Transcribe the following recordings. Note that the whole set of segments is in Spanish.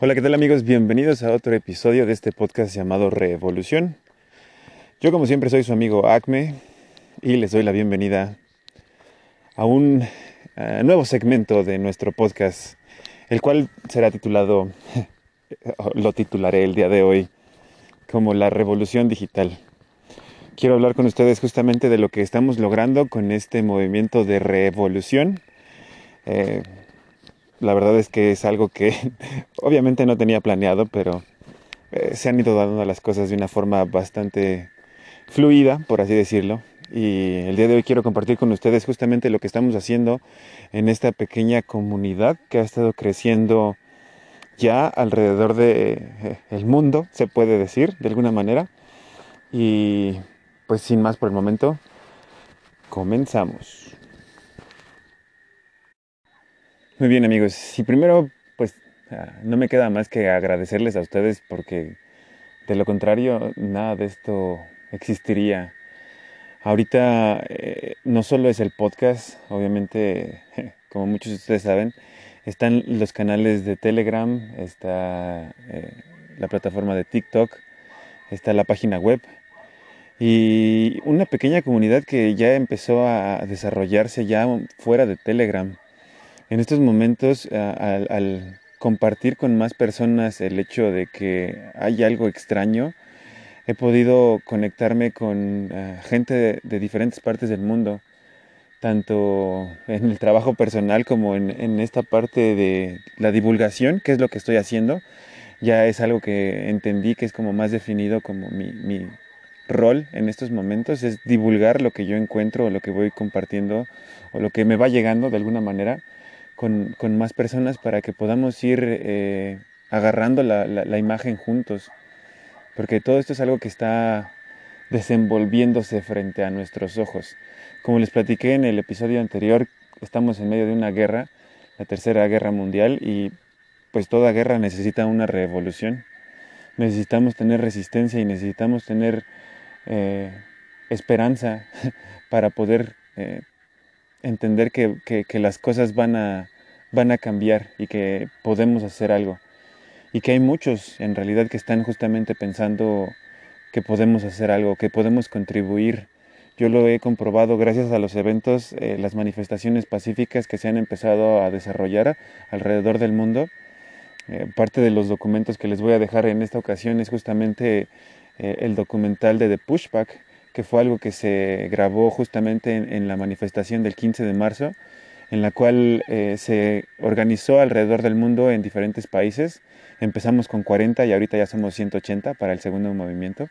Hola, ¿qué tal amigos? Bienvenidos a otro episodio de este podcast llamado Revolución. Yo como siempre soy su amigo Acme y les doy la bienvenida a un nuevo segmento de nuestro podcast, el cual será titulado, lo titularé el día de hoy, como la revolución digital. Quiero hablar con ustedes justamente de lo que estamos logrando con este movimiento de revolución. Eh, la verdad es que es algo que obviamente no tenía planeado, pero eh, se han ido dando las cosas de una forma bastante fluida, por así decirlo. Y el día de hoy quiero compartir con ustedes justamente lo que estamos haciendo en esta pequeña comunidad que ha estado creciendo ya alrededor de eh, el mundo, se puede decir, de alguna manera. Y pues sin más por el momento, comenzamos. Muy bien amigos, y primero pues ah, no me queda más que agradecerles a ustedes porque de lo contrario nada de esto existiría. Ahorita eh, no solo es el podcast, obviamente como muchos de ustedes saben, están los canales de Telegram, está eh, la plataforma de TikTok, está la página web y una pequeña comunidad que ya empezó a desarrollarse ya fuera de Telegram en estos momentos, al, compartir con más personas el hecho de que hay algo extraño, he podido conectarme con gente de, diferentes partes del mundo, tanto en el trabajo personal como en, esta parte de la divulgación, que es lo que estoy haciendo. Ya es algo que entendí que es como más definido como mi, mi rol en estos momentos, es divulgar lo que yo encuentro o lo que voy compartiendo o lo que me va llegando de alguna manera con, más personas para que podamos ir eh, agarrando la, la, imagen juntos. Porque todo esto es algo que está desenvolviéndose frente a nuestros ojos. Como les platiqué en el episodio anterior, estamos en medio de una guerra, la tercera guerra mundial, y pues toda guerra necesita una revolución. Necesitamos tener resistencia y necesitamos tener eh, esperanza para poder eh, entender que, que, las cosas van a, van a cambiar y que podemos hacer algo. Y que hay muchos en realidad que están justamente pensando que podemos hacer algo, que podemos contribuir. Yo lo he comprobado gracias a los eventos, eh, las manifestaciones pacíficas que se han empezado a desarrollar alrededor del mundo. Eh, parte de los documentos que les voy a dejar en esta ocasión es justamente eh, el documental de The Pushback, que fue algo que se grabó justamente en, la manifestación del 15 de marzo, en la cual eh, se organizó alrededor del mundo en diferentes países. Empezamos con 40 y ahorita ya somos 180 para el segundo movimiento.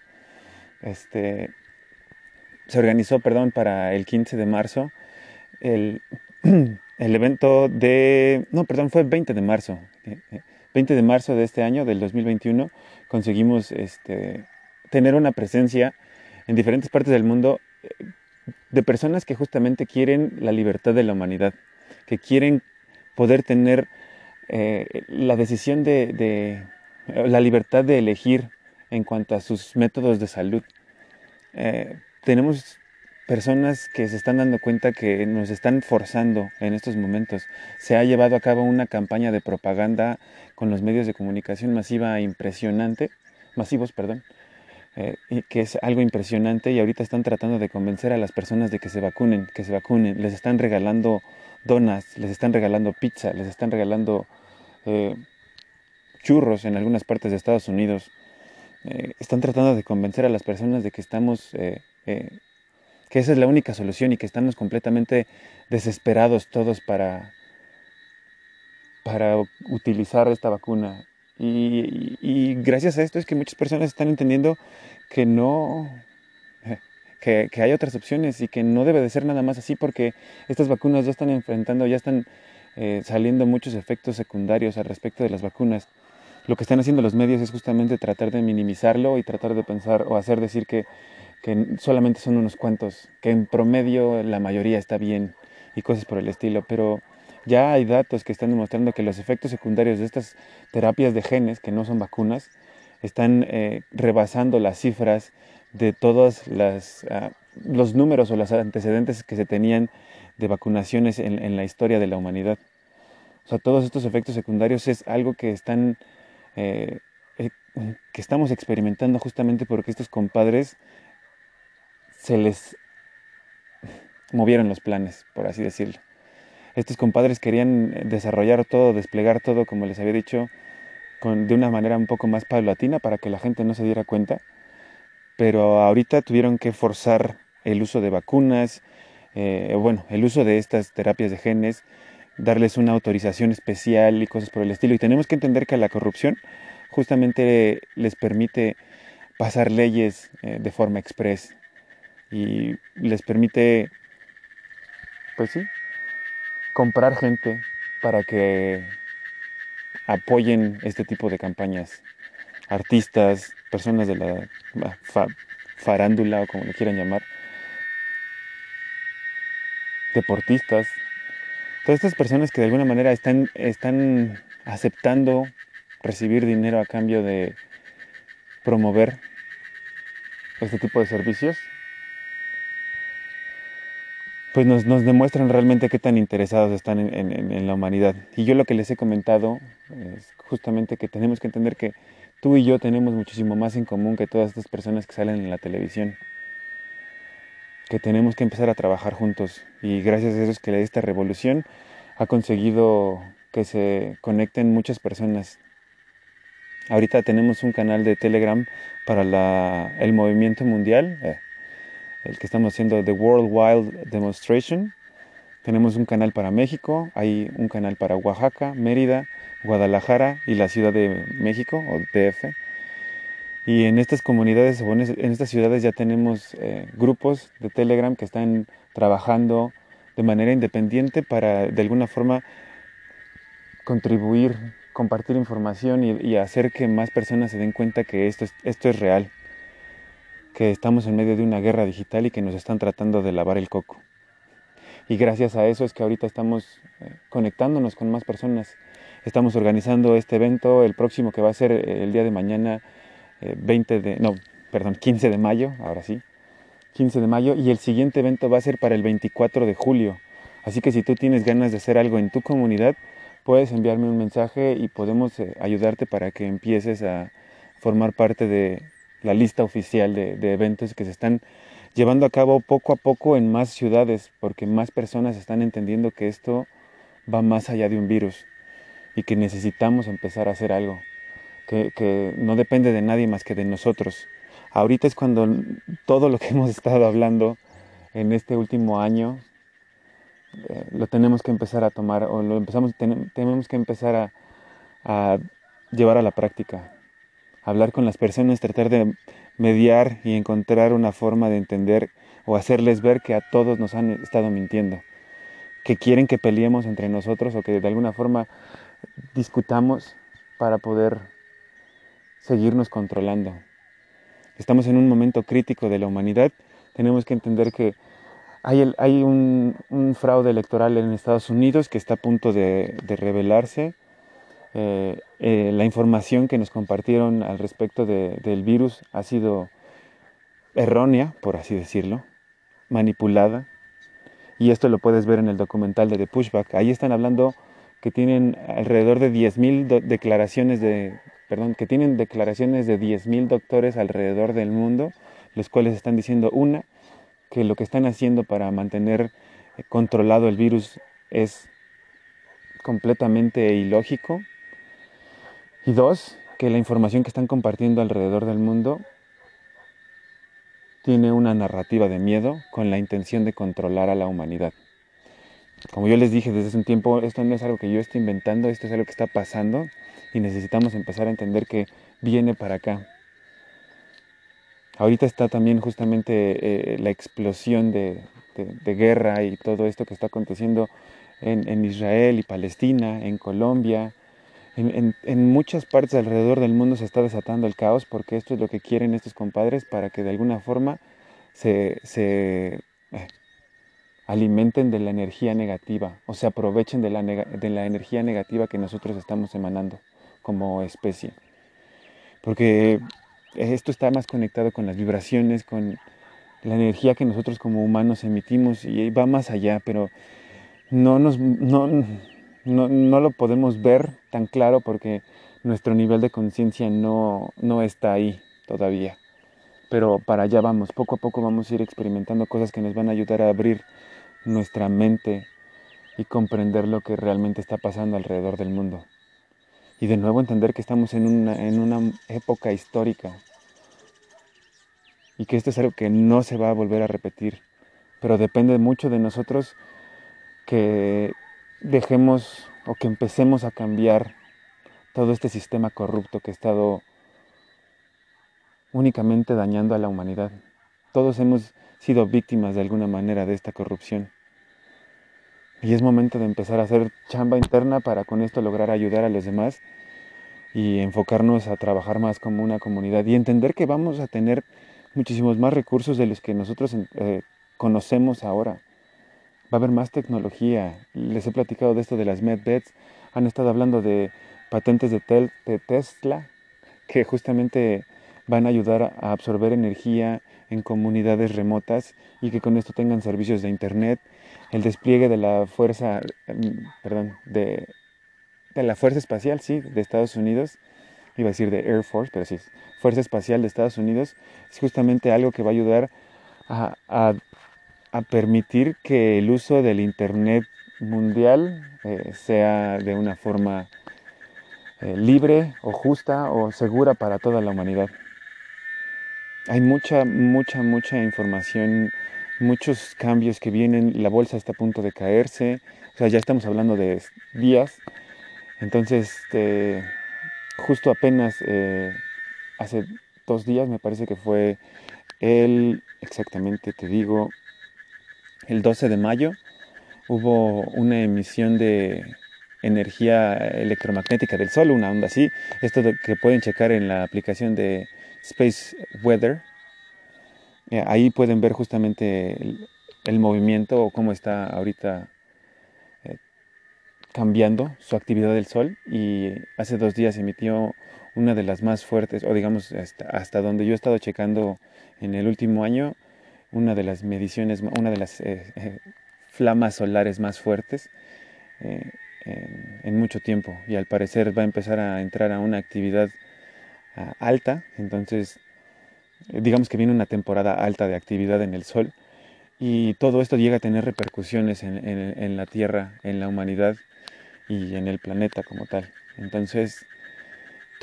Este, se organizó, perdón, para el 15 de marzo el, el evento de... No, perdón, fue el 20 de marzo. 20 de marzo de este año, del 2021, conseguimos este, tener una presencia en diferentes partes del mundo de personas que justamente quieren la libertad de la humanidad, que quieren poder tener eh, la decisión de, la libertad de elegir en cuanto a sus métodos de salud. Eh, tenemos personas que se están dando cuenta que nos están forzando en estos momentos. Se ha llevado a cabo una campaña de propaganda con los medios de comunicación masiva impresionante, masivos, perdón, eh, que es algo impresionante y ahorita están tratando de convencer a las personas de que se vacunen, que se vacunen, les están regalando donas, les están regalando pizza, les están regalando eh, churros en algunas partes de Estados Unidos. Eh, están tratando de convencer a las personas de que estamos, que esa es la única solución y que estamos completamente desesperados todos para, para utilizar esta vacuna y, gracias a esto es que muchas personas están entendiendo que no, que, hay otras opciones y que no debe de ser nada más así porque estas vacunas ya están enfrentando, ya están eh, saliendo muchos efectos secundarios al respecto de las vacunas. Lo que están haciendo los medios es justamente tratar de minimizarlo y tratar de pensar o hacer decir que, que solamente son unos cuantos, que en promedio la mayoría está bien y cosas por el estilo, pero ya hay datos que están demostrando que los efectos secundarios de estas terapias de genes, que no son vacunas, están eh, rebasando las cifras de todos ah, los números o los antecedentes que se tenían de vacunaciones en, la historia de la humanidad. O sea, todos estos efectos secundarios es algo que están eh, eh, que estamos experimentando justamente porque estos compadres se les movieron los planes, por así decirlo. Estos compadres querían desarrollar todo, desplegar todo, como les había dicho, con, de una manera un poco más paulatina para que la gente no se diera cuenta. Pero ahorita tuvieron que forzar el uso de vacunas, eh, bueno, el uso de estas terapias de genes, darles una autorización especial y cosas por el estilo. Y tenemos que entender que la corrupción justamente les permite pasar leyes eh, de forma express y les permite, pues sí, comprar gente para que apoyen este tipo de campañas. Artistas, personas de la farándula o como le quieran llamar, deportistas, todas estas personas que de alguna manera están, están aceptando recibir dinero a cambio de promover este tipo de servicios, pues nos, demuestran realmente qué tan interesados están en, la humanidad. Y yo lo que les he comentado es justamente que tenemos que entender que tú y yo tenemos muchísimo más en común que todas estas personas que salen en la televisión. Que tenemos que empezar a trabajar juntos. Y gracias a eso es que esta revolución ha conseguido que se conecten muchas personas. Ahorita tenemos un canal de Telegram para el movimiento mundial. Eh, el que estamos haciendo The World Wild Demonstration. Tenemos un canal para México, hay un canal para Oaxaca, Mérida, Guadalajara y la Ciudad de México o DF. Y en estas comunidades en estas ciudades ya tenemos eh, grupos de Telegram que están trabajando de manera independiente para de alguna forma contribuir, compartir información y, hacer que más personas se den cuenta que esto esto es real que estamos en medio de una guerra digital y que nos están tratando de lavar el coco. Y gracias a eso es que ahorita estamos eh, conectándonos con más personas. Estamos organizando este evento, el próximo que va a ser eh, el día de mañana, 20 eh, de, no, perdón, 15 de mayo, ahora sí, 15 de mayo, y el siguiente evento va a ser para el 24 de julio. Así que si tú tienes ganas de hacer algo en tu comunidad, puedes enviarme un mensaje y podemos ayudarte para que empieces a formar parte de, la lista oficial de, eventos que se están llevando a cabo poco a poco en más ciudades, porque más personas están entendiendo que esto va más allá de un virus y que necesitamos empezar a hacer algo, que, no depende de nadie más que de nosotros. Ahorita es cuando todo lo que hemos estado hablando en este último año eh, lo tenemos que empezar a tomar o lo empezamos, tenemos que empezar a llevar a la práctica hablar con las personas, tratar de mediar y encontrar una forma de entender o hacerles ver que a todos nos han estado mintiendo, que quieren que peleemos entre nosotros o que de alguna forma discutamos para poder seguirnos controlando. Estamos en un momento crítico de la humanidad, tenemos que entender que hay, un, fraude electoral en Estados Unidos que está a punto de, de revelarse eh, eh, la información que nos compartieron al respecto del virus ha sido errónea, por así decirlo, manipulada. Y esto lo puedes ver en el documental de The Pushback. Ahí están hablando que tienen alrededor de 10.000 declaraciones de, perdón, que tienen declaraciones de 10.000 doctores alrededor del mundo, los cuales están diciendo una, que lo que están haciendo para mantener eh, controlado el virus es completamente ilógico, y dos, que la información que están compartiendo alrededor del mundo tiene una narrativa de miedo con la intención de controlar a la humanidad. Como yo les dije desde hace un tiempo, esto no es algo que yo esté inventando, esto es algo que está pasando y necesitamos empezar a entender que viene para acá. Ahorita está también justamente eh, la explosión de, guerra y todo esto que está aconteciendo en Israel y Palestina, en Colombia, en, muchas partes alrededor del mundo se está desatando el caos porque esto es lo que quieren estos compadres para que de alguna forma se, eh, alimenten de la energía negativa o se aprovechen de la, de la energía negativa que nosotros estamos emanando como especie. Porque esto está más conectado con las vibraciones, con la energía que nosotros como humanos emitimos y va más allá, pero no nos... No, no, no, lo podemos ver tan claro porque nuestro nivel de conciencia no, no está ahí todavía. Pero para allá vamos, poco a poco vamos a ir experimentando cosas que nos van a ayudar a abrir nuestra mente y comprender lo que realmente está pasando alrededor del mundo. Y de nuevo entender que estamos en una, en una época histórica y que esto es algo que no se va a volver a repetir, pero depende mucho de nosotros que dejemos o que empecemos a cambiar todo este sistema corrupto que ha estado únicamente dañando a la humanidad. Todos hemos sido víctimas de alguna manera de esta corrupción. Y es momento de empezar a hacer chamba interna para con esto lograr ayudar a los demás y enfocarnos a trabajar más como una comunidad y entender que vamos a tener muchísimos más recursos de los que nosotros eh, conocemos ahora. Va a haber más tecnología. Les he platicado de esto de las medbeds. Han estado hablando de patentes de, de Tesla que justamente van a ayudar a absorber energía en comunidades remotas y que con esto tengan servicios de internet, el despliegue de la fuerza, mm, perdón, de, de la fuerza espacial, sí, de Estados Unidos, iba a decir de Air Force, pero sí, Fuerza Espacial de Estados Unidos, es justamente algo que va a ayudar a, a, a permitir que el uso del Internet mundial eh, sea de una forma eh, libre o justa o segura para toda la humanidad. Hay mucha, mucha, mucha información, muchos cambios que vienen, la bolsa está a punto de caerse, o sea, ya estamos hablando de días, entonces, este, justo apenas eh, hace dos días, me parece que fue el, exactamente te digo, el 12 de mayo, hubo una emisión de energía electromagnética del Sol, una onda así, esto que pueden checar en la aplicación de Space Weather. Eh, ahí pueden ver justamente el, movimiento o cómo está ahorita eh, cambiando su actividad del Sol y hace dos días emitió una de las más fuertes, o digamos hasta, donde yo he estado checando en el último año, una de las mediciones, una de las eh, eh, flamas solares más fuertes eh, en, mucho tiempo. Y al parecer va a empezar a entrar a una actividad alta, entonces digamos que viene una temporada alta de actividad en el Sol. Y todo esto llega a tener repercusiones en la Tierra, en la humanidad y en el planeta como tal. Entonces,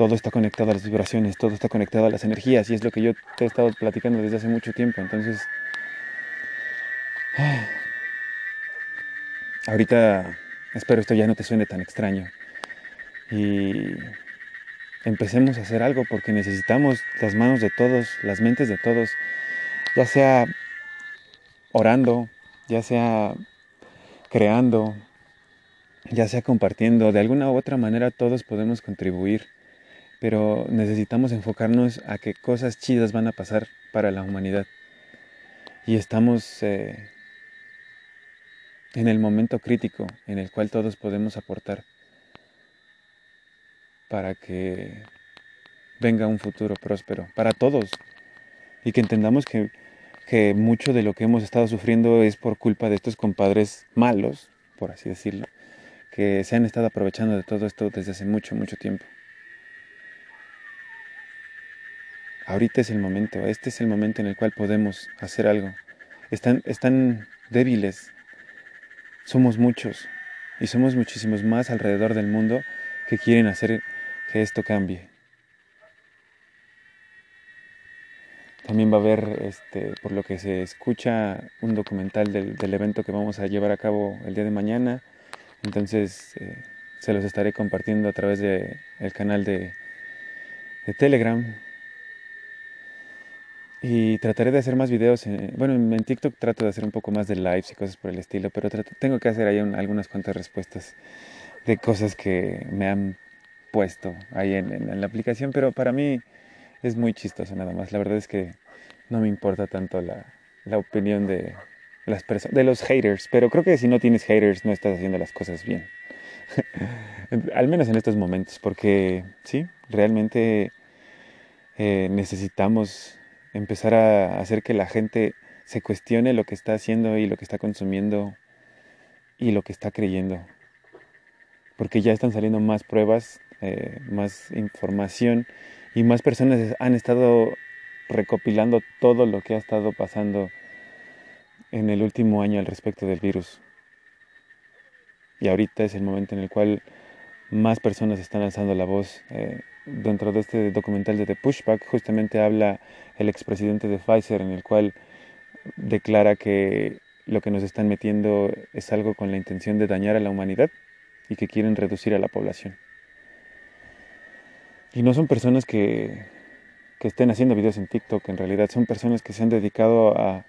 todo está conectado a las vibraciones, todo está conectado a las energías y es lo que yo te he estado platicando desde hace mucho tiempo. Entonces, ahorita espero esto ya no te suene tan extraño. Y empecemos a hacer algo porque necesitamos las manos de todos, las mentes de todos, ya sea orando, ya sea creando, ya sea compartiendo, de alguna u otra manera todos podemos contribuir pero necesitamos enfocarnos a que cosas chidas van a pasar para la humanidad. Y estamos eh, en el momento crítico en el cual todos podemos aportar para que venga un futuro próspero, para todos. Y que entendamos que, que mucho de lo que hemos estado sufriendo es por culpa de estos compadres malos, por así decirlo, que se han estado aprovechando de todo esto desde hace mucho, mucho tiempo. Ahorita es el momento, este es el momento en el cual podemos hacer algo. Están, están débiles, somos muchos y somos muchísimos más alrededor del mundo que quieren hacer que esto cambie. También va a haber, este, por lo que se escucha, un documental del, evento que vamos a llevar a cabo el día de mañana. Entonces eh, se los estaré compartiendo a través del canal de, de Telegram y trataré de hacer más videos. bueno, en, TikTok trato de hacer un poco más de lives y cosas por el estilo, pero tengo que hacer ahí algunas cuantas respuestas de cosas que me han puesto ahí en, la aplicación, pero para mí es muy chistoso nada más. La verdad es que no me importa tanto la, la opinión de las personas, de los haters, pero creo que si no tienes haters no estás haciendo las cosas bien. Al menos en estos momentos, porque sí, realmente eh, necesitamos empezar a hacer que la gente se cuestione lo que está haciendo y lo que está consumiendo y lo que está creyendo. porque ya están saliendo más pruebas, eh, más información y más personas han estado recopilando todo lo que ha estado pasando en el último año al respecto del virus. Y ahorita es el momento en el cual más personas están alzando la voz. Eh, dentro de este documental de The Pushback justamente habla el expresidente de Pfizer en el cual declara que lo que nos están metiendo es algo con la intención de dañar a la humanidad y que quieren reducir a la población. Y no son personas que, que estén haciendo videos en TikTok, en realidad son personas que se han dedicado a,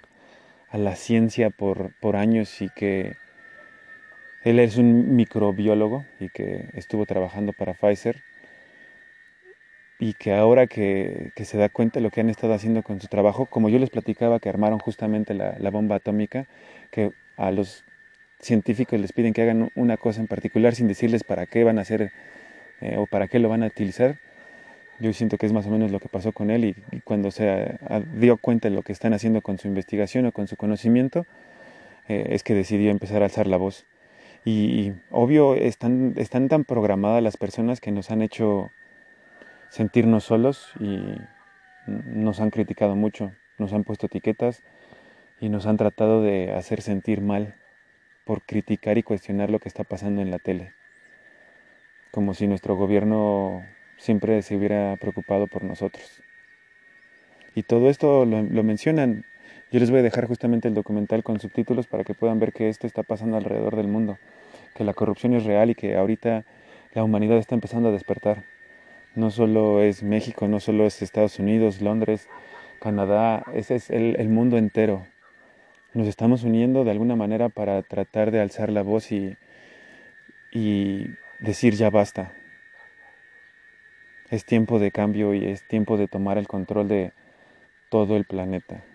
a la ciencia por, por años y que él es un microbiólogo y que estuvo trabajando para Pfizer y que ahora que, que, se da cuenta de lo que han estado haciendo con su trabajo, como yo les platicaba que armaron justamente la, la bomba atómica, que a los científicos les piden que hagan una cosa en particular sin decirles para qué van a hacer eh, o para qué lo van a utilizar. Yo siento que es más o menos lo que pasó con él y, y cuando se dio cuenta de lo que están haciendo con su investigación o con su conocimiento, eh, es que decidió empezar a alzar la voz. Y obvio, están, están tan programadas las personas que nos han hecho sentirnos solos y nos han criticado mucho, nos han puesto etiquetas y nos han tratado de hacer sentir mal por criticar y cuestionar lo que está pasando en la tele. Como si nuestro gobierno siempre se hubiera preocupado por nosotros. Y todo esto lo, lo mencionan. Yo les voy a dejar justamente el documental con subtítulos para que puedan ver que esto está pasando alrededor del mundo, que la corrupción es real y que ahorita la humanidad está empezando a despertar. No solo es México, no solo es Estados Unidos, Londres, Canadá, ese es el, mundo entero. Nos estamos uniendo de alguna manera para tratar de alzar la voz y, y decir ya basta. Es tiempo de cambio y es tiempo de tomar el control de todo el planeta.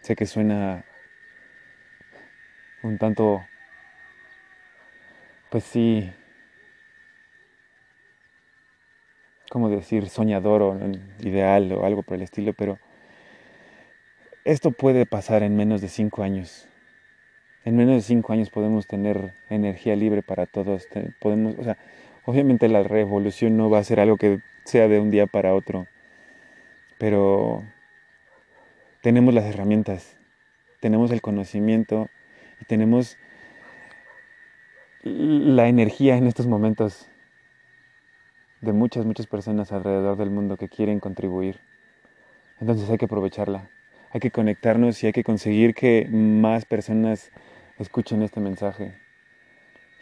Sé que suena un tanto, pues sí, como decir, soñador o ideal o algo por el estilo, pero esto puede pasar en menos de cinco años. En menos de cinco años podemos tener energía libre para todos. Podemos, o sea, obviamente la revolución no va a ser algo que sea de un día para otro, pero tenemos las herramientas, tenemos el conocimiento y tenemos la energía en estos momentos de muchas, muchas personas alrededor del mundo que quieren contribuir. Entonces hay que aprovecharla, hay que conectarnos y hay que conseguir que más personas escuchen este mensaje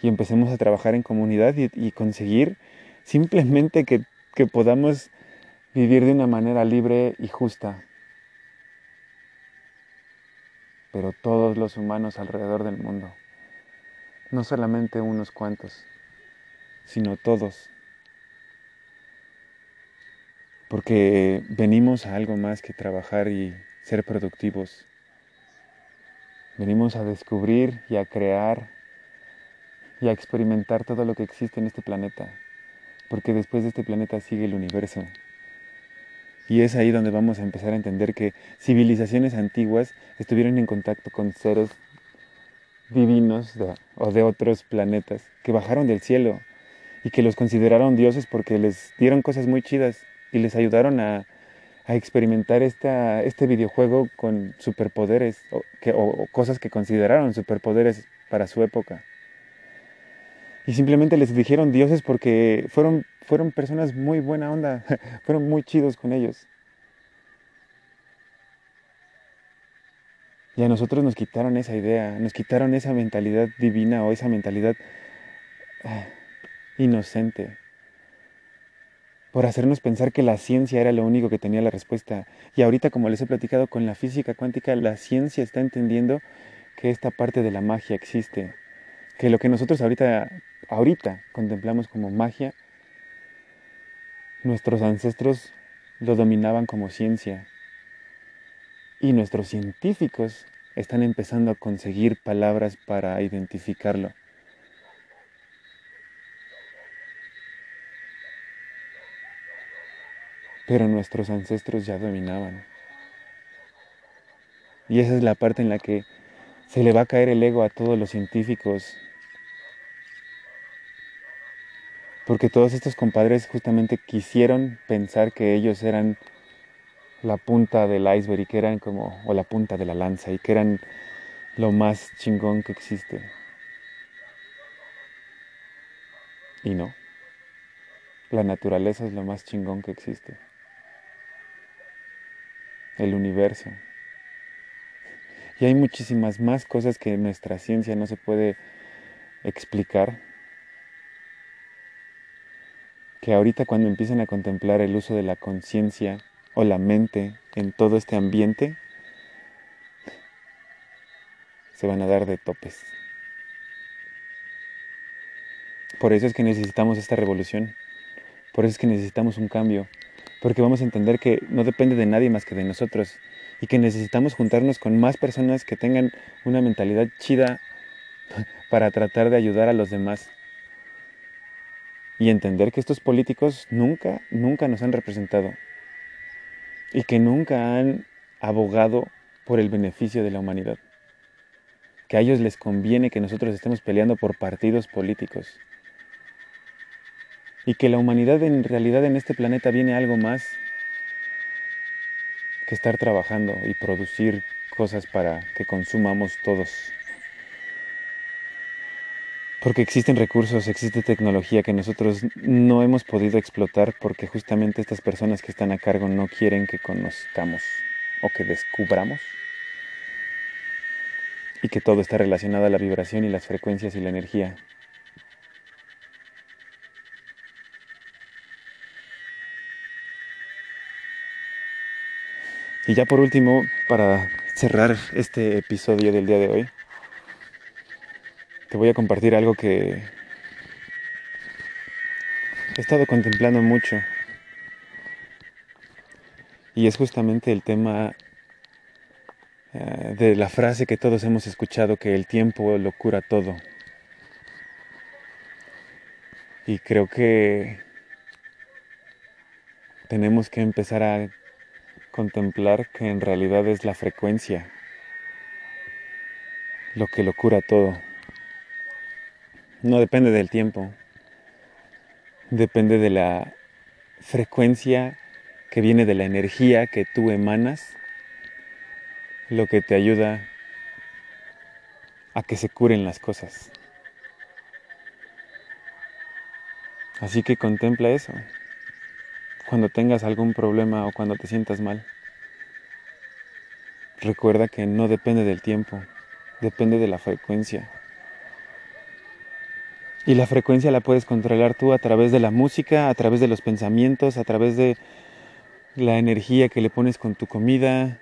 y empecemos a trabajar en comunidad y, conseguir simplemente que, que podamos vivir de una manera libre y justa. Pero todos los humanos alrededor del mundo, no solamente unos cuantos, sino todos porque venimos a algo más que trabajar y ser productivos. Venimos a descubrir y a crear y a experimentar todo lo que existe en este planeta, porque después de este planeta sigue el universo. Y es ahí donde vamos a empezar a entender que civilizaciones antiguas estuvieron en contacto con seres divinos o de otros planetas que bajaron del cielo y que los consideraron dioses porque les dieron cosas muy chidas y les ayudaron a, experimentar este videojuego con superpoderes o, o, cosas que consideraron superpoderes para su época. Y simplemente les dijeron dioses porque fueron, fueron personas muy buena onda, fueron muy chidos con ellos. Y a nosotros nos quitaron esa idea, nos quitaron esa mentalidad divina o esa mentalidad ah, inocente por hacernos pensar que la ciencia era lo único que tenía la respuesta. Y ahorita, como les he platicado con la física cuántica, la ciencia está entendiendo que esta parte de la magia existe, que lo que nosotros ahorita, ahorita contemplamos como magia, nuestros ancestros lo dominaban como ciencia. Y nuestros científicos están empezando a conseguir palabras para identificarlo. Pero nuestros ancestros ya dominaban. Y esa es la parte en la que se le va a caer el ego a todos los científicos, Porque todos estos compadres justamente quisieron pensar que ellos eran la punta del iceberg y que eran como, o la punta de la lanza y que eran lo más chingón que existe. Y no. La naturaleza es lo más chingón que existe. El universo. Y hay muchísimas más cosas que nuestra ciencia no se puede explicar. Que ahorita cuando empiecen a contemplar el uso de la conciencia o la mente en todo este ambiente, se van a dar de topes. Por eso es que necesitamos esta revolución. Por eso es que necesitamos un cambio. Porque vamos a entender que no depende de nadie más que de nosotros. Y que necesitamos juntarnos con más personas que tengan una mentalidad chida para tratar de ayudar a los demás. Y entender que estos políticos nunca, nunca nos han representado. Y que nunca han abogado por el beneficio de la humanidad. Que a ellos les conviene que nosotros estemos peleando por partidos políticos y que la humanidad en realidad en este planeta viene algo más que estar trabajando y producir cosas para que consumamos todos. Porque existen recursos, existe tecnología que nosotros no hemos podido explotar porque justamente estas personas que están a cargo no quieren que conozcamos o que descubramos. Y que todo está relacionado a la vibración y las frecuencias y la energía. Y ya por último, para cerrar este episodio del día de hoy, te voy a compartir algo que he estado contemplando mucho. Y es justamente el tema eh, de la frase que todos hemos escuchado, que el tiempo lo cura todo. Y creo que tenemos que empezar a contemplar que en realidad es la frecuencia lo que lo cura todo. No depende del tiempo, depende de la frecuencia que viene de la energía que tú emanas, lo que te ayuda a que se curen las cosas. Así que contempla eso cuando tengas algún problema o cuando te sientas mal. Recuerda que no depende del tiempo, depende de la frecuencia. Y la frecuencia la puedes controlar tú a través de la música, a través de los pensamientos, a través de la energía que le pones con tu comida,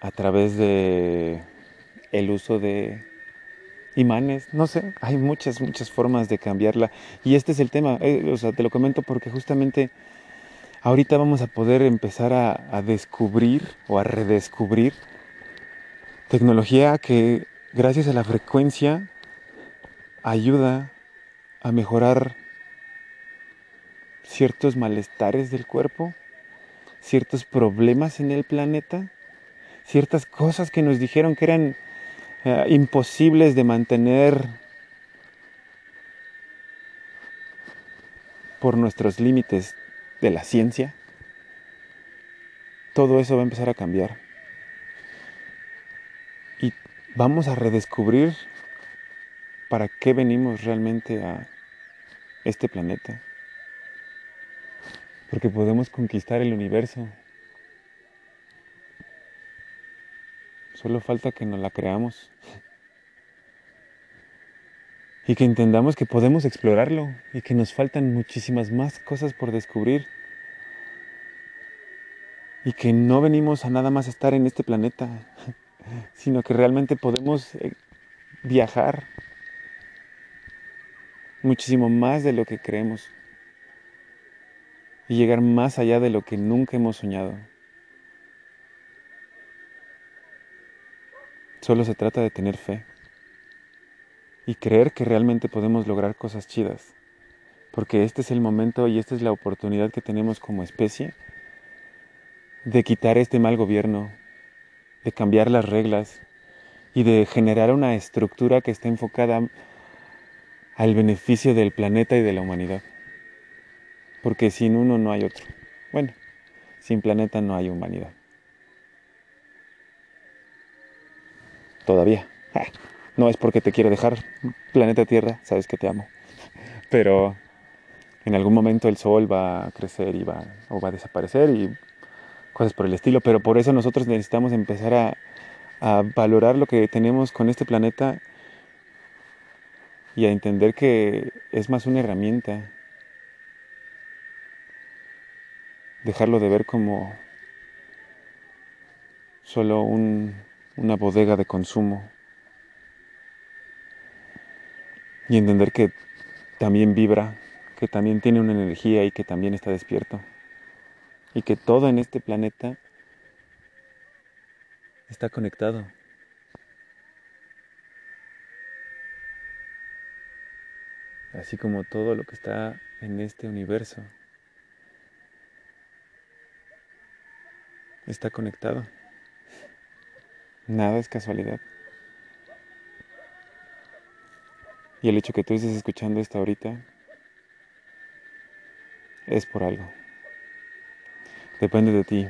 a través de el uso de imanes, no sé, hay muchas, muchas formas de cambiarla. Y este es el tema, eh, o sea, te lo comento porque justamente ahorita vamos a poder empezar a, a descubrir o a redescubrir tecnología que gracias a la frecuencia ayuda a mejorar ciertos malestares del cuerpo, ciertos problemas en el planeta, ciertas cosas que nos dijeron que eran eh, imposibles de mantener por nuestros límites de la ciencia, todo eso va a empezar a cambiar. Y vamos a redescubrir para qué venimos realmente a este planeta. Porque podemos conquistar el universo Solo falta que nos la creamos. Y que entendamos que podemos explorarlo y que nos faltan muchísimas más cosas por descubrir. Y que no venimos a nada más estar en este planeta, sino que realmente podemos eh, viajar muchísimo más de lo que creemos y llegar más allá de lo que nunca hemos soñado. Solo se trata de tener fe y creer que realmente podemos lograr cosas chidas. Porque este es el momento y esta es la oportunidad que tenemos como especie de quitar este mal gobierno, de cambiar las reglas y de generar una estructura que esté enfocada al beneficio del planeta y de la humanidad. Porque sin uno no hay otro. Bueno, sin planeta no hay humanidad. Todavía. No es porque te quiero dejar, planeta Tierra, sabes que te amo. Pero en algún momento el sol va a crecer y va, o va a desaparecer y cosas por el estilo. Pero por eso nosotros necesitamos empezar a, a valorar lo que tenemos con este planeta y a entender que es más una herramienta. Dejarlo de ver como solo una bodega de consumo. Y entender que también vibra, que también tiene una energía y que también está despierto. Y que todo en este planeta está conectado. Así como todo lo que está en este universo está conectado. Nada es casualidad. Y el hecho que tú estés escuchando esto ahorita es por algo. Depende de ti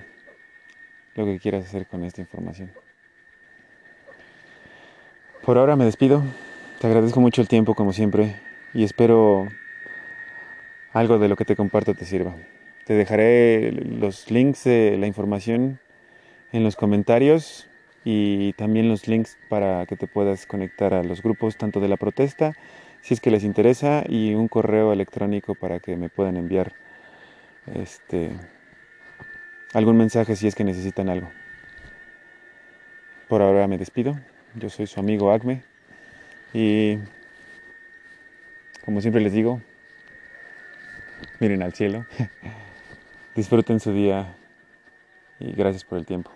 lo que quieras hacer con esta información. Por ahora me despido. Te agradezco mucho el tiempo como siempre y espero algo de lo que te comparto te sirva. Te dejaré los links de la información en los comentarios y también los links para que te puedas conectar a los grupos tanto de la protesta si es que les interesa y un correo electrónico para que me puedan enviar este algún mensaje si es que necesitan algo. Por ahora me despido. Yo soy su amigo Acme y como siempre les digo, miren al cielo, disfruten su día y gracias por el tiempo.